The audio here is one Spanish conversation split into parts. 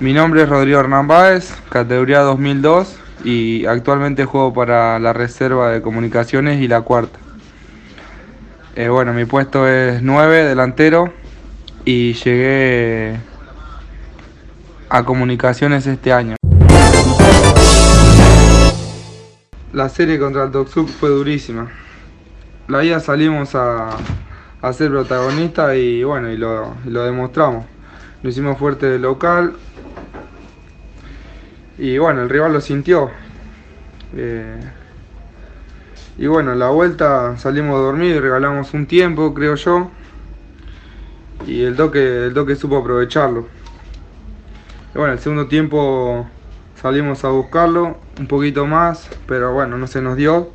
Mi nombre es Rodrigo Hernán Báez, categoría 2002 y actualmente juego para la reserva de comunicaciones y la cuarta. Eh, bueno, mi puesto es 9, delantero y llegué a comunicaciones este año. La serie contra el Toxuk fue durísima. La día salimos a, a ser protagonistas y bueno, y lo, y lo demostramos. Lo hicimos fuerte de local, y bueno, el rival lo sintió. Eh, y bueno, en la vuelta salimos a dormir regalamos un tiempo, creo yo. Y el toque, el toque supo aprovecharlo. Y bueno, el segundo tiempo salimos a buscarlo un poquito más, pero bueno, no se nos dio.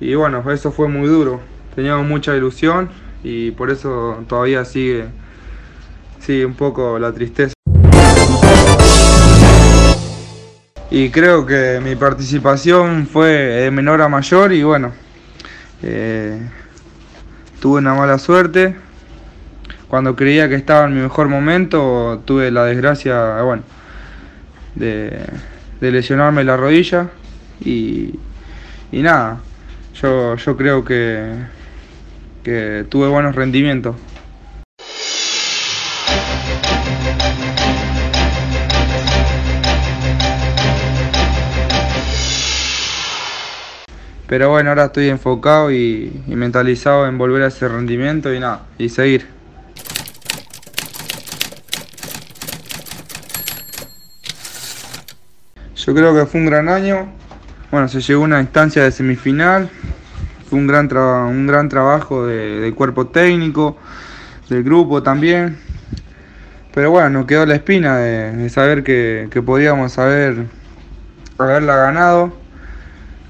Y bueno, eso fue muy duro. Teníamos mucha ilusión y por eso todavía sigue, sigue un poco la tristeza. Y creo que mi participación fue de menor a mayor y bueno, eh, tuve una mala suerte. Cuando creía que estaba en mi mejor momento, tuve la desgracia, bueno, de, lesionarme la rodilla y, y nada, yo, yo creo que, que tuve buenos rendimientos. Pero bueno, ahora estoy enfocado y, mentalizado en volver a ese rendimiento y nada, y seguir. Yo creo que fue un gran año. Bueno, se llegó a una instancia de semifinal. Fue un gran, un gran trabajo del cuerpo técnico, del grupo también. Pero bueno, nos quedó la espina de, saber que, que podíamos haber, haberla ganado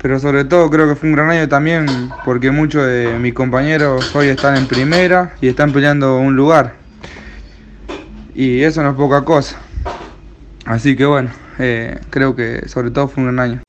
pero sobre todo creo que fue un gran año también porque muchos de mis compañeros hoy están en primera y están peleando un lugar. Y eso no es poca cosa. Así que bueno, eh, creo que sobre todo fue un gran año.